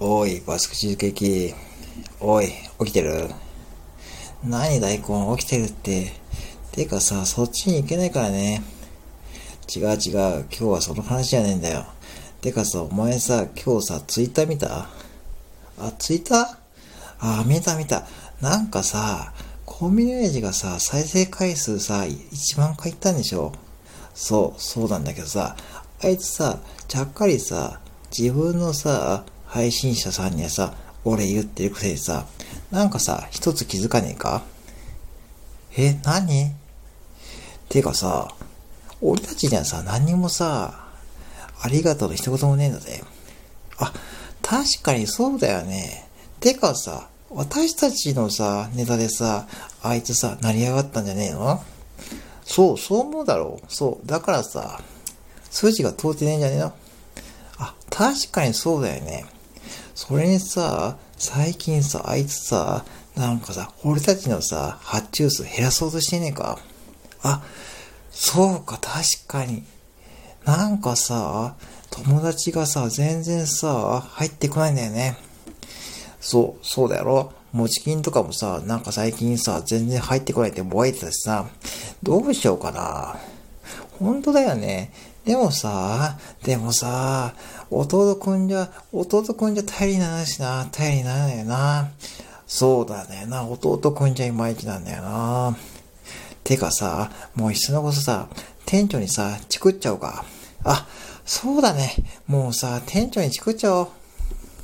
おい、バスクチーズケーキ。おい、起きてる何大根起きてるって。てかさ、そっちに行けないからね。違う違う、今日はその話じゃねえんだよ。てかさ、お前さ、今日さ、ツイッター見た？あ、ツイッター？あ、見た見た。なんかさ、コンビニ親父がさ、再生回数さ、1万回いったんでしょ？そう、そうなんだけどさ、あいつさ、ちゃっかりさ、自分のさ、配信者さんにはさ、俺言ってるくせにさ、なんかさ、一つ気づかねえか？え、何？てかさ、俺たちにはさ、何にもさ、ありがとうの一言もねえんだぜ。あ、確かにそうだよね。てかさ、私たちのさ、ネタでさ、あいつさ、成り上がったんじゃねえの？そう、そう思うだろう。そう。だからさ、数字が通ってねえんじゃねえの？あ、確かにそうだよね。それにさ、最近さ、あいつさ、なんかさ、俺たちのさ、発注数減らそうとしてねえかあ、そうか、確かに。なんかさ、友達がさ、全然さ、入ってこないんだよね。そう、そうだろ持ち金とかもさ、なんか最近さ、全然入ってこないってぼやいてたしさ、どうしようかな。本当だよね。でもさ、でもさ、弟くんじゃ、弟くんじゃ頼りにならないしな、頼りにならないよな。そうだねな、弟くんじゃいまいちなんだよな。てかさ、もういっそのことさ、店長にさ、チクっちゃおうか。あ、そうだね。もうさ、店長にチクっちゃおう。